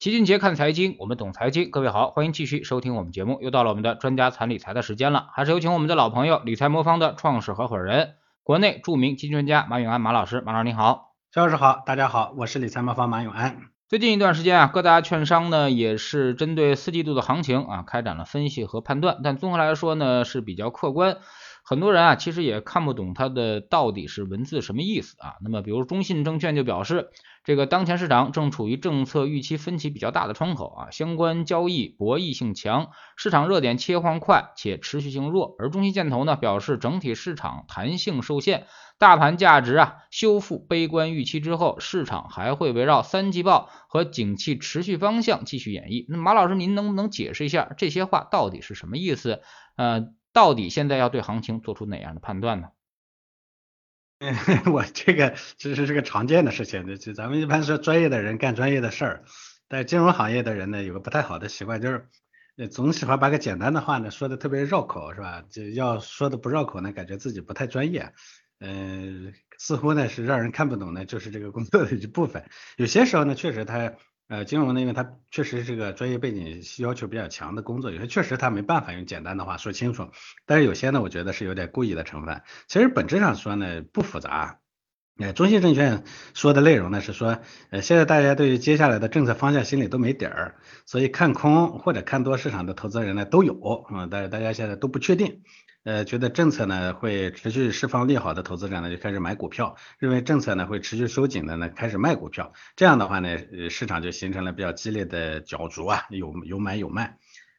齐俊杰看财经，我们懂财经。各位好，欢迎继续收听我们节目。又到了我们的专家谈理财的时间了，还是有请我们的老朋友理财魔方的创始合伙人，国内著名基金专家马永安马老师。马老师你好，肖老师好，大家好，我是理财魔方马永安。最近一段时间啊，各大券商呢也是针对四季度的行情啊开展了分析和判断，但综合来说呢是比较客观。很多人啊，其实也看不懂它的到底是文字什么意思啊。那么，比如中信证券就表示，这个当前市场正处于政策预期分歧比较大的窗口啊，相关交易博弈性强，市场热点切换快且持续性弱。而中信建投呢表示，整体市场弹性受限，大盘价值啊修复悲观预期之后，市场还会围绕三季报和景气持续方向继续演绎。那马老师，您能不能解释一下这些话到底是什么意思？呃。到底现在要对行情做出哪样的判断呢？我这个其实是个常见的事情，就咱们一般说专业的人干专业的事儿，但金融行业的人呢，有个不太好的习惯，就是总喜欢把个简单的话呢说的特别绕口，是吧？就要说的不绕口呢，感觉自己不太专业，嗯，似乎呢是让人看不懂呢，就是这个工作的一部分。有些时候呢，确实他。呃，金融呢，因为它确实是个专业背景要求比较强的工作，有些确实他没办法用简单的话说清楚，但是有些呢，我觉得是有点故意的成分。其实本质上说呢，不复杂。呃，中信证券说的内容呢是说，呃，现在大家对于接下来的政策方向心里都没底儿，所以看空或者看多市场的投资人呢都有，嗯，但是大家现在都不确定。呃，觉得政策呢会持续释放利好的投资者呢就开始买股票，认为政策呢会持续收紧的呢开始卖股票，这样的话呢，呃，市场就形成了比较激烈的角逐啊，有有买有卖，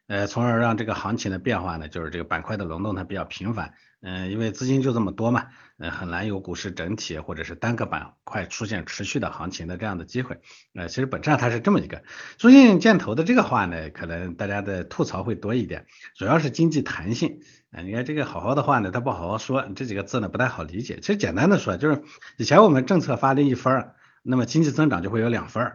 呃，从而让这个行情的变化呢，就是这个板块的轮动它比较频繁。嗯，因为资金就这么多嘛，嗯，很难有股市整体或者是单个板块出现持续的行情的这样的机会。呃，其实本质上它是这么一个中信建投的这个话呢，可能大家的吐槽会多一点，主要是经济弹性。哎，你看这个好好的话呢，他不好好说，这几个字呢不太好理解。其实简单的说，就是以前我们政策发了一分，那么经济增长就会有两分，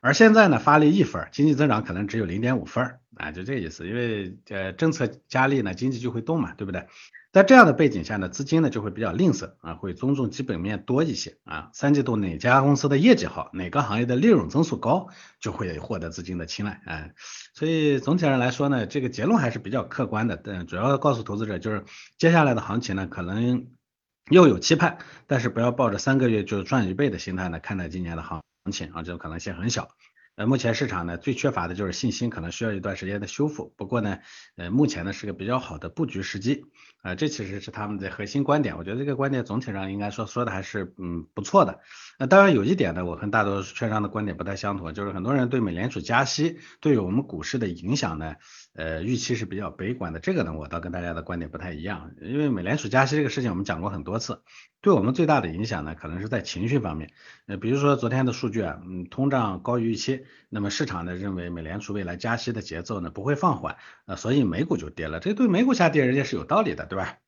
而现在呢发力一分，经济增长可能只有零点五分，啊，就这意思。因为呃政策加力呢，经济就会动嘛，对不对？在这样的背景下呢，资金呢就会比较吝啬啊，会尊重基本面多一些啊。三季度哪家公司的业绩好，哪个行业的利润增速高，就会获得资金的青睐啊。所以总体上来说呢，这个结论还是比较客观的。但主要告诉投资者就是，接下来的行情呢，可能又有期盼，但是不要抱着三个月就赚一倍的心态呢看待今年的行情啊，这种可能性很小。目前市场呢最缺乏的就是信心，可能需要一段时间的修复。不过呢，呃，目前呢是个比较好的布局时机，啊，这其实是他们的核心观点。我觉得这个观点总体上应该说说的还是嗯不错的。那当然有一点呢，我跟大多数券商的观点不太相同，就是很多人对美联储加息对于我们股市的影响呢，呃，预期是比较悲观的。这个呢，我倒跟大家的观点不太一样，因为美联储加息这个事情我们讲过很多次。对我们最大的影响呢，可能是在情绪方面。呃，比如说昨天的数据啊，嗯，通胀高于预期，那么市场呢认为美联储未来加息的节奏呢不会放缓，呃，所以美股就跌了。这对美股下跌，人家是有道理的，对吧？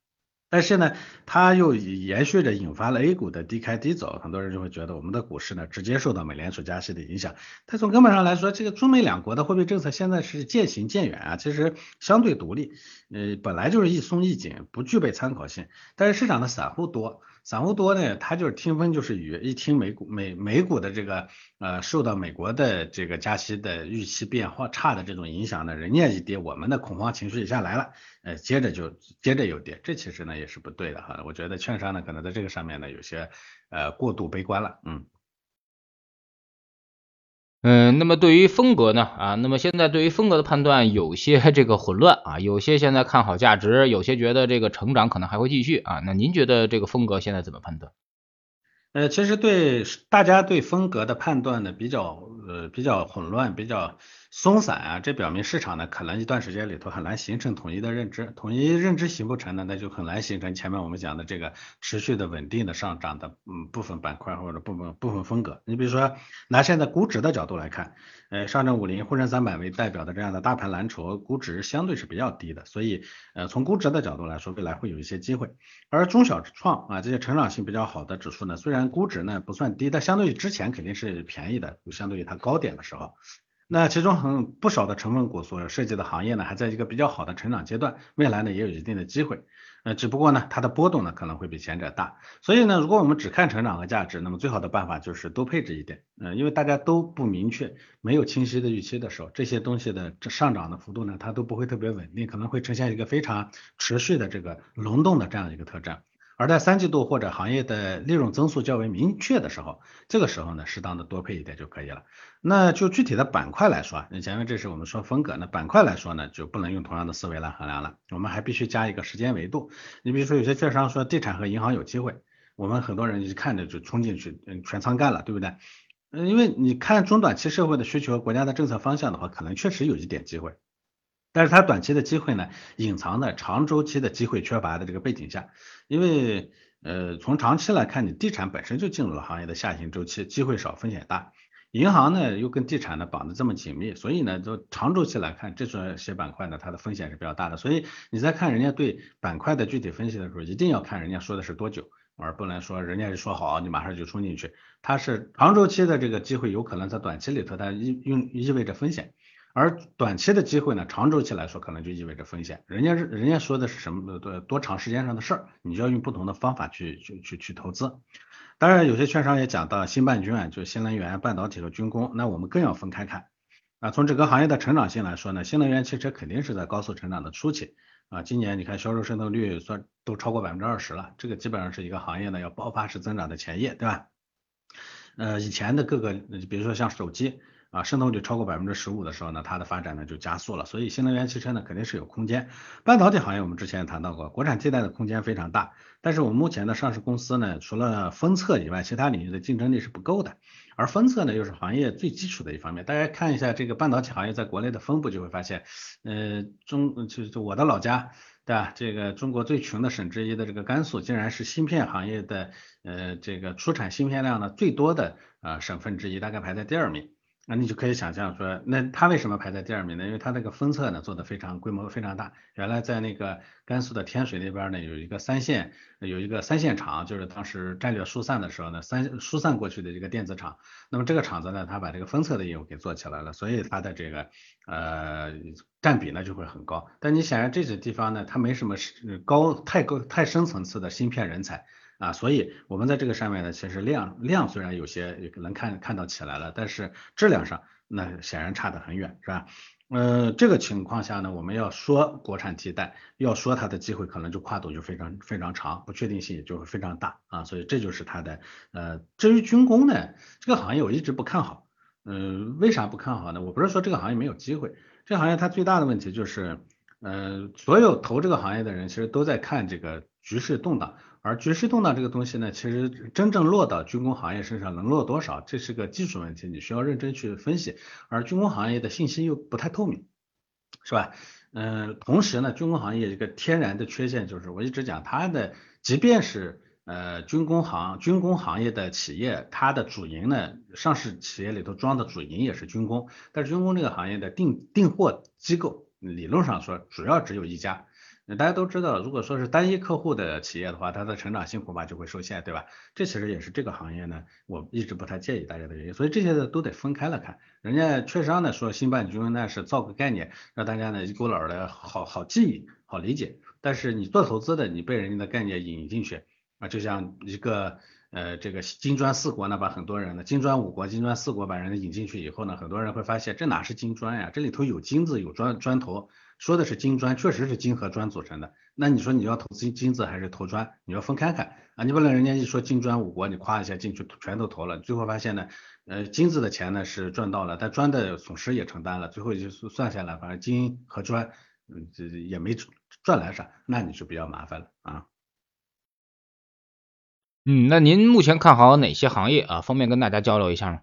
但是呢，它又延续着引发了 A 股的低开低走，很多人就会觉得我们的股市呢直接受到美联储加息的影响。但从根本上来说，这个中美两国的货币政策现在是渐行渐远啊，其实相对独立，呃，本来就是一松一紧，不具备参考性。但是市场的散户多。散户多呢，他就是听风就是雨，一听美股美美股的这个呃受到美国的这个加息的预期变化差的这种影响呢，人家一跌，我们的恐慌情绪一下来了，呃接着就接着又跌，这其实呢也是不对的哈，我觉得券商呢可能在这个上面呢有些呃过度悲观了，嗯。嗯，那么对于风格呢？啊，那么现在对于风格的判断有些 这个混乱啊，有些现在看好价值，有些觉得这个成长可能还会继续啊。那您觉得这个风格现在怎么判断？呃，其实对大家对风格的判断呢比较呃比较混乱，比较。松散啊，这表明市场呢可能一段时间里头很难形成统一的认知，统一认知形不成呢，那就很难形成前面我们讲的这个持续的稳定的上涨的嗯部分板块或者部分部分风格。你比如说拿现在估值的角度来看，呃上证五零、沪深三百为代表的这样的大盘蓝筹，估值相对是比较低的，所以呃从估值的角度来说，未来会有一些机会。而中小创啊这些成长性比较好的指数呢，虽然估值呢不算低，但相对于之前肯定是便宜的，就相对于它高点的时候。那其中很不少的成分股所涉及的行业呢，还在一个比较好的成长阶段，未来呢也有一定的机会。呃，只不过呢，它的波动呢可能会比前者大。所以呢，如果我们只看成长和价值，那么最好的办法就是多配置一点。嗯，因为大家都不明确、没有清晰的预期的时候，这些东西的上涨的幅度呢，它都不会特别稳定，可能会呈现一个非常持续的这个轮动的这样一个特征。而在三季度或者行业的利润增速较为明确的时候，这个时候呢，适当的多配一点就可以了。那就具体的板块来说啊，那前面这是我们说风格，那板块来说呢，就不能用同样的思维来衡量了，我们还必须加一个时间维度。你比如说有些券商说地产和银行有机会，我们很多人一看着就冲进去，嗯，全仓干了，对不对？嗯，因为你看中短期社会的需求、国家的政策方向的话，可能确实有一点机会。但是它短期的机会呢，隐藏在长周期的机会缺乏的这个背景下，因为呃从长期来看，你地产本身就进入了行业的下行周期，机会少，风险大，银行呢又跟地产呢绑得这么紧密，所以呢就长周期来看，这些板块呢它的风险是比较大的，所以你在看人家对板块的具体分析的时候，一定要看人家说的是多久，而不能说人家一说好你马上就冲进去，它是长周期的这个机会有可能在短期里头它意用意味着风险。而短期的机会呢，长周期来说可能就意味着风险。人家是人家说的是什么多多长时间上的事儿，你就要用不同的方法去去去去投资。当然，有些券商也讲到新半军啊，就是新能源、半导体和军工，那我们更要分开看啊。从整个行业的成长性来说呢，新能源汽车肯定是在高速成长的初期啊。今年你看销售渗透率算都超过百分之二十了，这个基本上是一个行业呢要爆发式增长的前夜，对吧？呃，以前的各个，比如说像手机。啊，渗透率超过百分之十五的时候呢，它的发展呢就加速了，所以新能源汽车呢肯定是有空间。半导体行业我们之前也谈到过，国产替代的空间非常大，但是我们目前的上市公司呢，除了封测以外，其他领域的竞争力是不够的。而封测呢又是行业最基础的一方面，大家看一下这个半导体行业在国内的分布，就会发现，呃，中就就我的老家，对吧？这个中国最穷的省之一的这个甘肃，竟然是芯片行业的呃这个出产芯片量呢最多的呃省份之一，大概排在第二名。那你就可以想象说，那它为什么排在第二名呢？因为它那个封测呢做的非常规模非常大。原来在那个甘肃的天水那边呢，有一个三线有一个三线厂，就是当时战略疏散的时候呢，三疏散过去的这个电子厂。那么这个厂子呢，它把这个封测的业务给做起来了，所以它的这个呃占比呢就会很高。但你想想这些地方呢，它没什么高太高太深层次的芯片人才。啊，所以我们在这个上面呢，其实量量虽然有些能看看到起来了，但是质量上那显然差得很远，是吧？呃，这个情况下呢，我们要说国产替代，要说它的机会可能就跨度就非常非常长，不确定性也就会非常大啊，所以这就是它的呃，至于军工呢，这个行业我一直不看好，嗯，为啥不看好呢？我不是说这个行业没有机会，这个行业它最大的问题就是，呃，所有投这个行业的人其实都在看这个局势动荡。而局势动荡这个东西呢，其实真正落到军工行业身上能落多少，这是个技术问题，你需要认真去分析。而军工行业的信息又不太透明，是吧？嗯，同时呢，军工行业一个天然的缺陷就是，我一直讲它的，即便是呃军工行军工行业的企业，它的主营呢，上市企业里头装的主营也是军工，但是军工这个行业的订订货机构，理论上说主要只有一家。那大家都知道，如果说是单一客户的企业的话，它的成长性恐怕就会受限，对吧？这其实也是这个行业呢，我一直不太建议大家的原因。所以这些呢都得分开了看。人家券商呢说新办军那是造个概念，让大家呢一股脑的好好记忆、好理解。但是你做投资的，你被人家的概念引进去啊，就像一个呃这个金砖四国呢，把很多人呢金砖五国、金砖四国把人引进去以后呢，很多人会发现这哪是金砖呀？这里头有金子，有砖砖头。说的是金砖，确实是金和砖组成的。那你说你要投资金子还是投砖？你要分开看啊！你不能人家一说金砖五国，你夸一下进去全都投了，最后发现呢，呃，金子的钱呢是赚到了，但砖的损失也承担了，最后就算下来，反正金和砖，嗯，这也没赚来啥，那你就比较麻烦了啊。嗯，那您目前看好哪些行业啊？方便跟大家交流一下吗？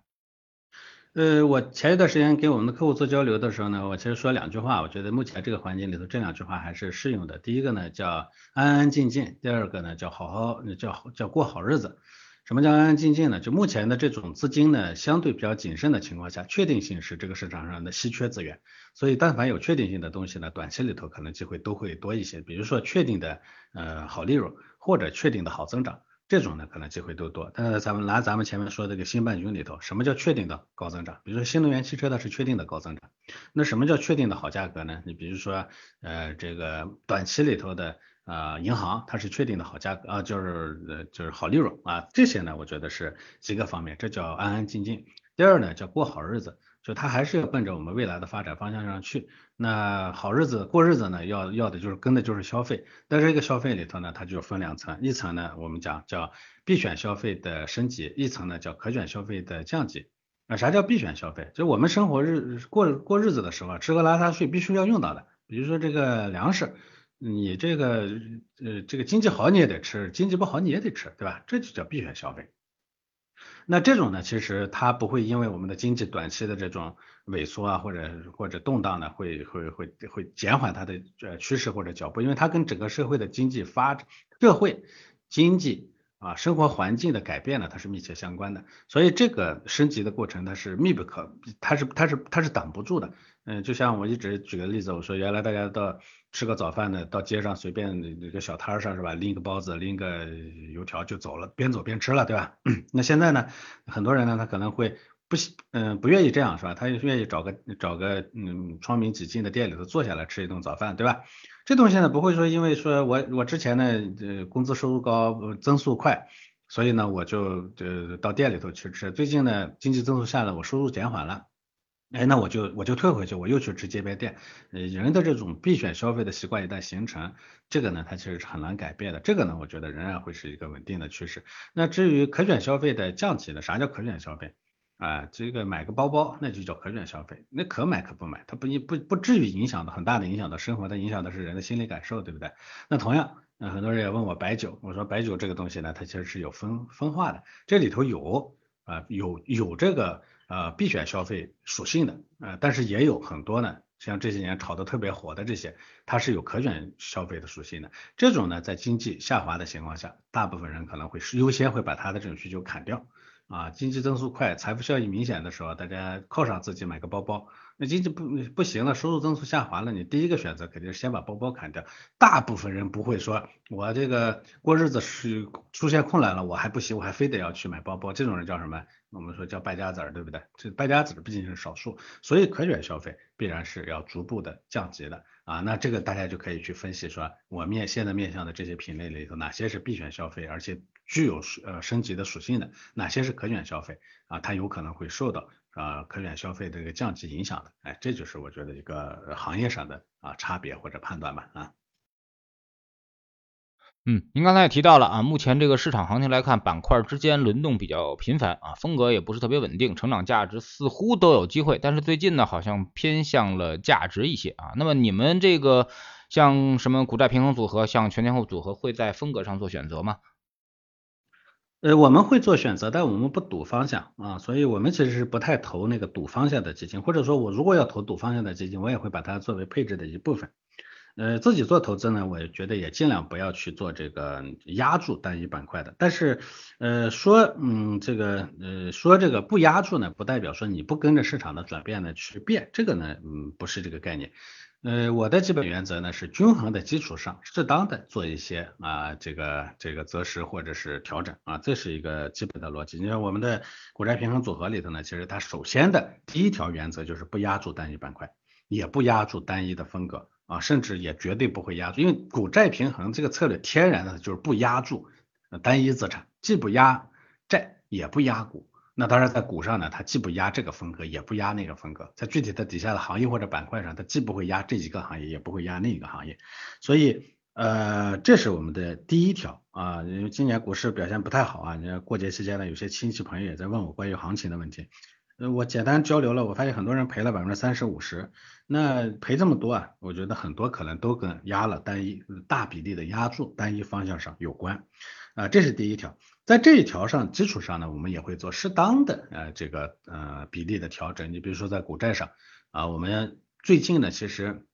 呃，我前一段时间给我们的客户做交流的时候呢，我其实说两句话，我觉得目前这个环境里头这两句话还是适用的。第一个呢叫安安静静，第二个呢叫好好叫叫过好日子。什么叫安安静静呢？就目前的这种资金呢相对比较谨慎的情况下，确定性是这个市场上的稀缺资源，所以但凡有确定性的东西呢，短期里头可能机会都会多一些。比如说确定的呃好利润或者确定的好增长。这种呢可能机会都多。但是咱们拿咱们前面说这个新半军里头，什么叫确定的高增长？比如说新能源汽车它是确定的高增长，那什么叫确定的好价格呢？你比如说呃这个短期里头的啊银行它是确定的好价格啊，就是呃就是好利润啊，这些呢我觉得是几个方面，这叫安安静静。第二呢叫过好日子。就它还是要奔着我们未来的发展方向上去。那好日子过日子呢，要要的就是跟的就是消费。在这个消费里头呢，它就分两层，一层呢我们讲叫必选消费的升级，一层呢叫可选消费的降级。啊，啥叫必选消费？就我们生活日过过日子的时候，吃喝拉撒睡必须要用到的，比如说这个粮食，你这个呃这个经济好你也得吃，经济不好你也得吃，对吧？这就叫必选消费。那这种呢，其实它不会因为我们的经济短期的这种萎缩啊，或者或者动荡呢，会会会会减缓它的呃趋势或者脚步，因为它跟整个社会的经济发展、社会经济啊生活环境的改变呢，它是密切相关的。所以这个升级的过程它是密不可，它是它是它是挡不住的。嗯，就像我一直举个例子，我说原来大家到吃个早饭呢，到街上随便那个小摊上是吧，拎个包子，拎个油条就走了，边走边吃了，对吧？那现在呢，很多人呢，他可能会不喜，嗯，不愿意这样是吧？他愿意找个找个嗯窗明几净的店里头坐下来吃一顿早饭，对吧？这东西呢，不会说因为说我我之前呢，呃，工资收入高，增速快，所以呢，我就呃到店里头去吃。最近呢，经济增速下来，我收入减缓了。哎，那我就我就退回去，我又去吃街边店。呃，人的这种必选消费的习惯一旦形成，这个呢，它其实是很难改变的。这个呢，我觉得仍然会是一个稳定的趋势。那至于可选消费的降级呢？啥叫可选消费？啊，这个买个包包，那就叫可选消费。那可买可不买，它不不不至于影响到很大的影响到生活，它影响的是人的心理感受，对不对？那同样，那很多人也问我白酒，我说白酒这个东西呢，它其实是有分分化的，这里头有啊有有这个。呃，必选消费属性的，呃，但是也有很多呢，像这些年炒得特别火的这些，它是有可选消费的属性的。这种呢，在经济下滑的情况下，大部分人可能会优先会把他的这种需求砍掉。啊，经济增速快、财富效益明显的时候，大家犒赏自己买个包包。那经济不不行了，收入增速下滑了，你第一个选择肯定是先把包包砍掉。大部分人不会说，我这个过日子是出现困难了，我还不行，我还非得要去买包包。这种人叫什么？我们说叫败家子儿，对不对？这败家子儿毕竟是少数，所以可选消费必然是要逐步的降级的。啊，那这个大家就可以去分析说，我面现在面向的这些品类里头，哪些是必选消费，而且具有呃升级的属性的，哪些是可选消费啊？它有可能会受到啊可选消费的这个降级影响的，哎，这就是我觉得一个行业上的啊差别或者判断吧啊。嗯，您刚才也提到了啊，目前这个市场行情来看，板块之间轮动比较频繁啊，风格也不是特别稳定，成长价值似乎都有机会，但是最近呢，好像偏向了价值一些啊。那么你们这个像什么股债平衡组合，像全天候组合，会在风格上做选择吗？呃，我们会做选择，但我们不赌方向啊，所以我们其实是不太投那个赌方向的基金，或者说我如果要投赌方向的基金，我也会把它作为配置的一部分。呃，自己做投资呢，我觉得也尽量不要去做这个压住单一板块的。但是，呃，说，嗯，这个，呃，说这个不压住呢，不代表说你不跟着市场的转变呢去变，这个呢，嗯，不是这个概念。呃，我的基本原则呢是均衡的基础上，适当的做一些啊，这个这个择时或者是调整啊，这是一个基本的逻辑。你看我们的股债平衡组合里头呢，其实它首先的第一条原则就是不压住单一板块，也不压住单一的风格。啊，甚至也绝对不会压住，因为股债平衡这个策略天然的就是不压住单一资产，既不压债也不压股。那当然在股上呢，它既不压这个风格，也不压那个风格。在具体的底下的行业或者板块上，它既不会压这几个行业，也不会压那个行业。所以呃，这是我们的第一条啊。因为今年股市表现不太好啊，你看过节期间呢，有些亲戚朋友也在问我关于行情的问题。呃，我简单交流了，我发现很多人赔了百分之三十五十，那赔这么多啊，我觉得很多可能都跟压了单一大比例的压住单一方向上有关，啊，这是第一条，在这一条上基础上呢，我们也会做适当的呃这个呃比例的调整，你比如说在股债上啊，我们最近呢其实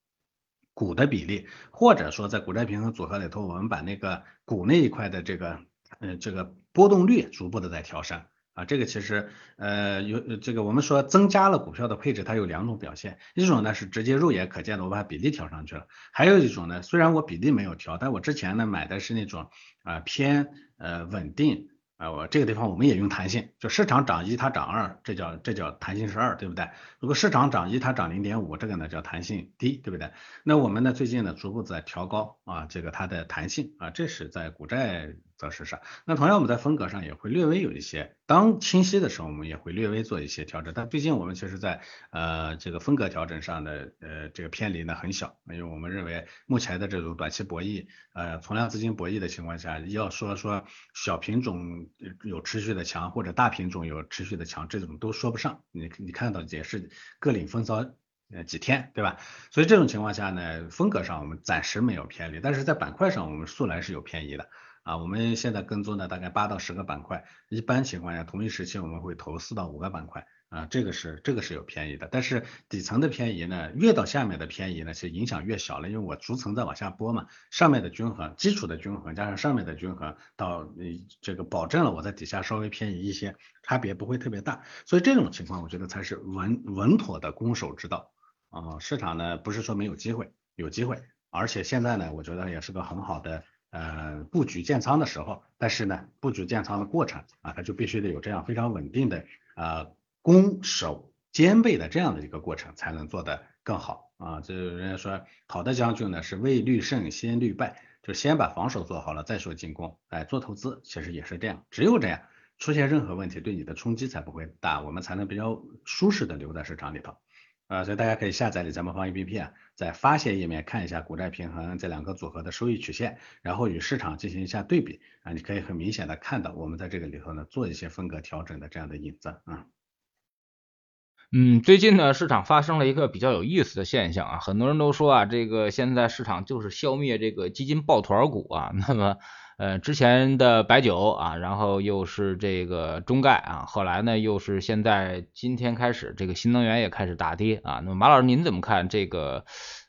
股的比例，或者说在股债平衡组合里头，我们把那个股那一块的这个呃这个波动率逐步的在调升。啊，这个其实呃有这个我们说增加了股票的配置，它有两种表现，一种呢是直接肉眼可见的，我把比例调上去了，还有一种呢，虽然我比例没有调，但我之前呢买的是那种啊偏呃稳定。啊，我这个地方我们也用弹性，就市场涨一它涨二，这叫这叫弹性是二，对不对？如果市场涨一它涨零点五，这个呢叫弹性低，对不对？那我们呢最近呢逐步在调高啊这个它的弹性啊，这是在股债。择时上，那同样我们在风格上也会略微有一些，当清晰的时候，我们也会略微做一些调整。但毕竟我们其实在呃这个风格调整上的呃这个偏离呢很小，因为我们认为目前的这种短期博弈，呃从量资金博弈的情况下，要说说小品种有持续的强或者大品种有持续的强，这种都说不上。你你看到也是各领风骚呃几天，对吧？所以这种情况下呢，风格上我们暂时没有偏离，但是在板块上我们素来是有偏移的。啊，我们现在跟踪的大概八到十个板块，一般情况下同一时期我们会投四到五个板块，啊，这个是这个是有偏移的，但是底层的偏移呢，越到下面的偏移呢，其实影响越小了，因为我逐层在往下拨嘛，上面的均衡，基础的均衡加上上面的均衡，到这个保证了我在底下稍微偏移一些，差别不会特别大，所以这种情况我觉得才是稳稳妥的攻守之道。啊，市场呢不是说没有机会，有机会，而且现在呢，我觉得也是个很好的。呃，布局建仓的时候，但是呢，布局建仓的过程啊，它就必须得有这样非常稳定的呃攻守兼备的这样的一个过程，才能做得更好啊。这人家说，好的将军呢是未虑胜先虑败，就先把防守做好了再说进攻。哎，做投资其实也是这样，只有这样，出现任何问题对你的冲击才不会大，我们才能比较舒适的留在市场里头。啊，所以大家可以下载理财魔方 APP 啊，在发现页面看一下股债平衡这两个组合的收益曲线，然后与市场进行一下对比啊，你可以很明显的看到我们在这个里头呢做一些风格调整的这样的影子啊。嗯，最近呢市场发生了一个比较有意思的现象啊，很多人都说啊，这个现在市场就是消灭这个基金抱团股啊，那么。呃，之前的白酒啊，然后又是这个中概啊，后来呢又是现在今天开始这个新能源也开始大跌啊。那么马老师您怎么看这个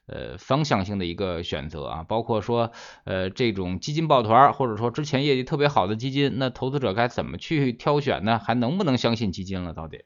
呃方向性的一个选择啊？包括说呃这种基金抱团，或者说之前业绩特别好的基金，那投资者该怎么去挑选呢？还能不能相信基金了？到底？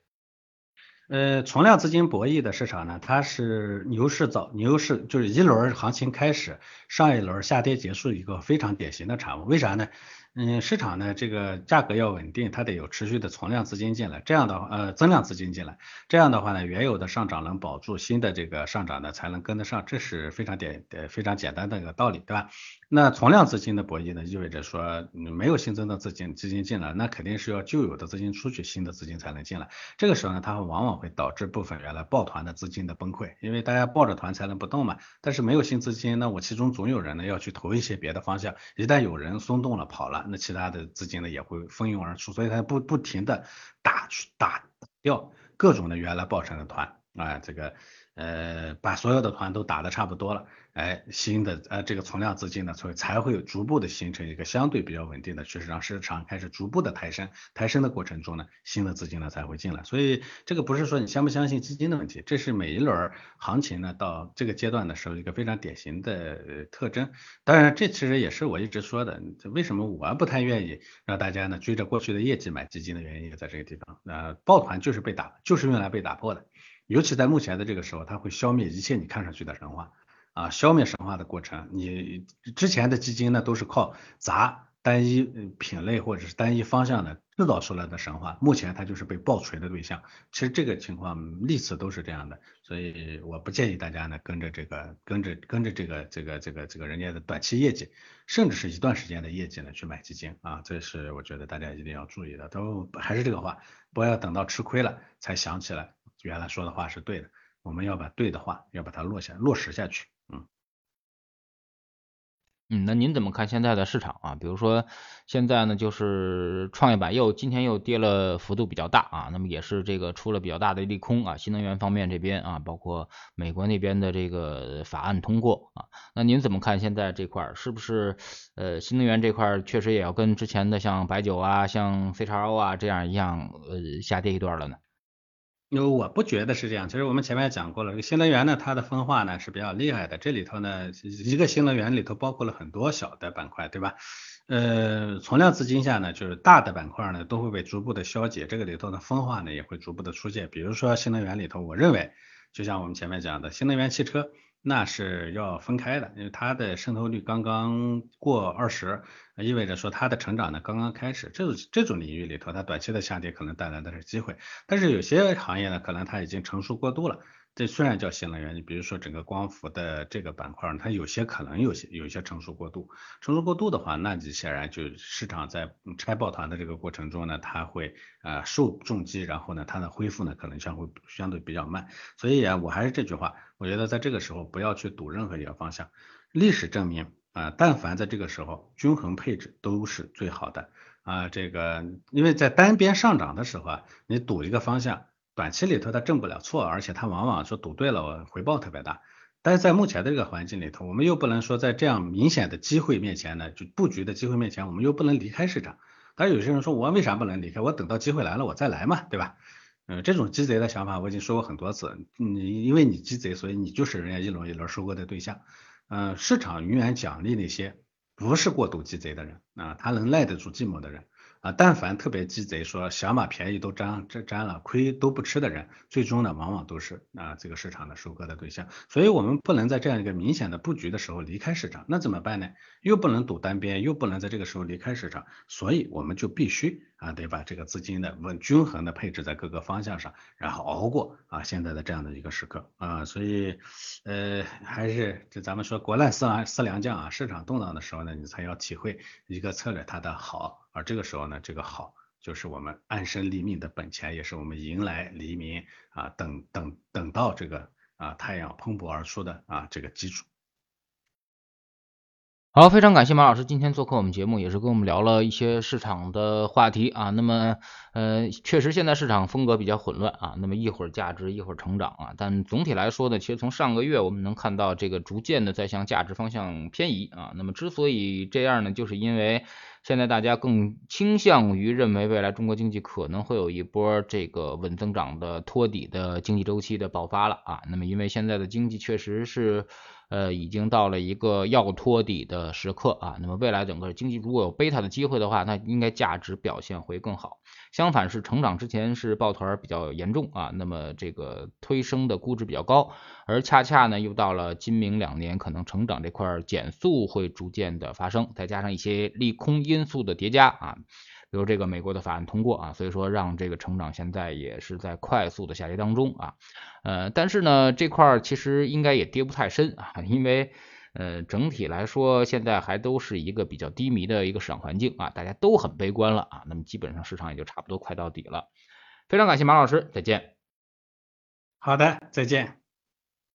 呃，存量资金博弈的市场呢，它是牛市早牛市就是一轮行情开始，上一轮下跌结束一个非常典型的产物。为啥呢？嗯，市场呢这个价格要稳定，它得有持续的存量资金进来，这样的话呃增量资金进来，这样的话呢原有的上涨能保住，新的这个上涨呢才能跟得上，这是非常简呃非常简单的一个道理，对吧？那存量资金的博弈呢，意味着说没有新增的资金资金进来，那肯定是要旧有的资金出去，新的资金才能进来。这个时候呢，它往往会导致部分原来抱团的资金的崩溃，因为大家抱着团才能不动嘛。但是没有新资金，那我其中总有人呢要去投一些别的方向，一旦有人松动了跑了，那其他的资金呢也会蜂拥而出，所以它不不停的打去打掉各种的原来抱成的团啊，这个。呃，把所有的团都打的差不多了，哎，新的呃这个存量资金呢，所以才会逐步的形成一个相对比较稳定的趋势，让市场开始逐步的抬升，抬升的过程中呢，新的资金呢才会进来。所以这个不是说你相不相信基金的问题，这是每一轮行情呢到这个阶段的时候一个非常典型的特征。当然，这其实也是我一直说的，为什么我不太愿意让大家呢追着过去的业绩买基金的原因，也在这个地方。呃，抱团就是被打，就是用来被打破的。尤其在目前的这个时候，它会消灭一切你看上去的神话啊！消灭神话的过程，你之前的基金呢都是靠砸单一品类或者是单一方向的制造出来的神话，目前它就是被爆锤的对象。其实这个情况历次都是这样的，所以我不建议大家呢跟着这个跟着跟着这个这个这个这个人家的短期业绩，甚至是一段时间的业绩呢去买基金啊！这是我觉得大家一定要注意的。都还是这个话，不要等到吃亏了才想起来。原来说的话是对的，我们要把对的话要把它落下落实下去，嗯，嗯，那您怎么看现在的市场啊？比如说现在呢，就是创业板又今天又跌了幅度比较大啊，那么也是这个出了比较大的利空啊，新能源方面这边啊，包括美国那边的这个法案通过啊，那您怎么看现在这块儿是不是呃新能源这块确实也要跟之前的像白酒啊、像 C 叉 O 啊这样一样呃下跌一段了呢？因为我不觉得是这样，其实我们前面讲过了，新能源呢，它的分化呢是比较厉害的，这里头呢一个新能源里头包括了很多小的板块，对吧？呃，存量资金下呢，就是大的板块呢都会被逐步的消解，这个里头的分化呢也会逐步的出现，比如说新能源里头，我认为就像我们前面讲的新能源汽车。那是要分开的，因为它的渗透率刚刚过二十，意味着说它的成长呢刚刚开始。这种这种领域里头，它短期的下跌可能带来的是机会，但是有些行业呢，可能它已经成熟过度了。这虽然叫新能源，你比如说整个光伏的这个板块，它有些可能有些有些成熟过度。成熟过度的话，那你显然就市场在拆抱团的这个过程中呢，它会呃受重击，然后呢它的恢复呢可能相会相对比较慢。所以啊，我还是这句话，我觉得在这个时候不要去赌任何一个方向。历史证明啊，但凡在这个时候均衡配置都是最好的啊。这个因为在单边上涨的时候啊，你赌一个方向。短期里头它挣不了错，而且它往往说赌对了，回报特别大。但是在目前的这个环境里头，我们又不能说在这样明显的机会面前呢，就布局的机会面前，我们又不能离开市场。但有些人说，我为啥不能离开？我等到机会来了我再来嘛，对吧？嗯，这种鸡贼的想法我已经说过很多次。你因为你鸡贼，所以你就是人家一轮一轮收割的对象。嗯，市场永远奖励那些不是过度鸡贼的人啊，他能耐得住寂寞的人。啊，但凡特别鸡贼，说想把便宜都占占占了，亏都不吃的人，最终呢，往往都是啊这个市场的收割的对象。所以，我们不能在这样一个明显的布局的时候离开市场，那怎么办呢？又不能赌单边，又不能在这个时候离开市场，所以我们就必须啊得把这个资金的稳均衡的配置在各个方向上，然后熬过啊现在的这样的一个时刻啊。所以，呃，还是这咱们说国难思良思良将啊，市场动荡的时候呢，你才要体会一个策略它的好。而这个时候呢，这个好就是我们安身立命的本钱，也是我们迎来黎明啊，等等等到这个啊太阳蓬勃而出的啊这个基础。好，非常感谢马老师今天做客我们节目，也是跟我们聊了一些市场的话题啊。那么，呃，确实现在市场风格比较混乱啊。那么一会儿价值，一会儿成长啊。但总体来说呢，其实从上个月我们能看到这个逐渐的在向价值方向偏移啊。那么之所以这样呢，就是因为现在大家更倾向于认为未来中国经济可能会有一波这个稳增长的托底的经济周期的爆发了啊。那么因为现在的经济确实是。呃，已经到了一个要托底的时刻啊。那么未来整个经济如果有贝塔的机会的话，那应该价值表现会更好。相反是成长之前是抱团比较严重啊，那么这个推升的估值比较高，而恰恰呢又到了今明两年，可能成长这块减速会逐渐的发生，再加上一些利空因素的叠加啊。比如这个美国的法案通过啊，所以说让这个成长现在也是在快速的下跌当中啊，呃，但是呢这块其实应该也跌不太深啊，因为呃整体来说现在还都是一个比较低迷的一个市场环境啊，大家都很悲观了啊，那么基本上市场也就差不多快到底了。非常感谢马老师，再见。好的，再见。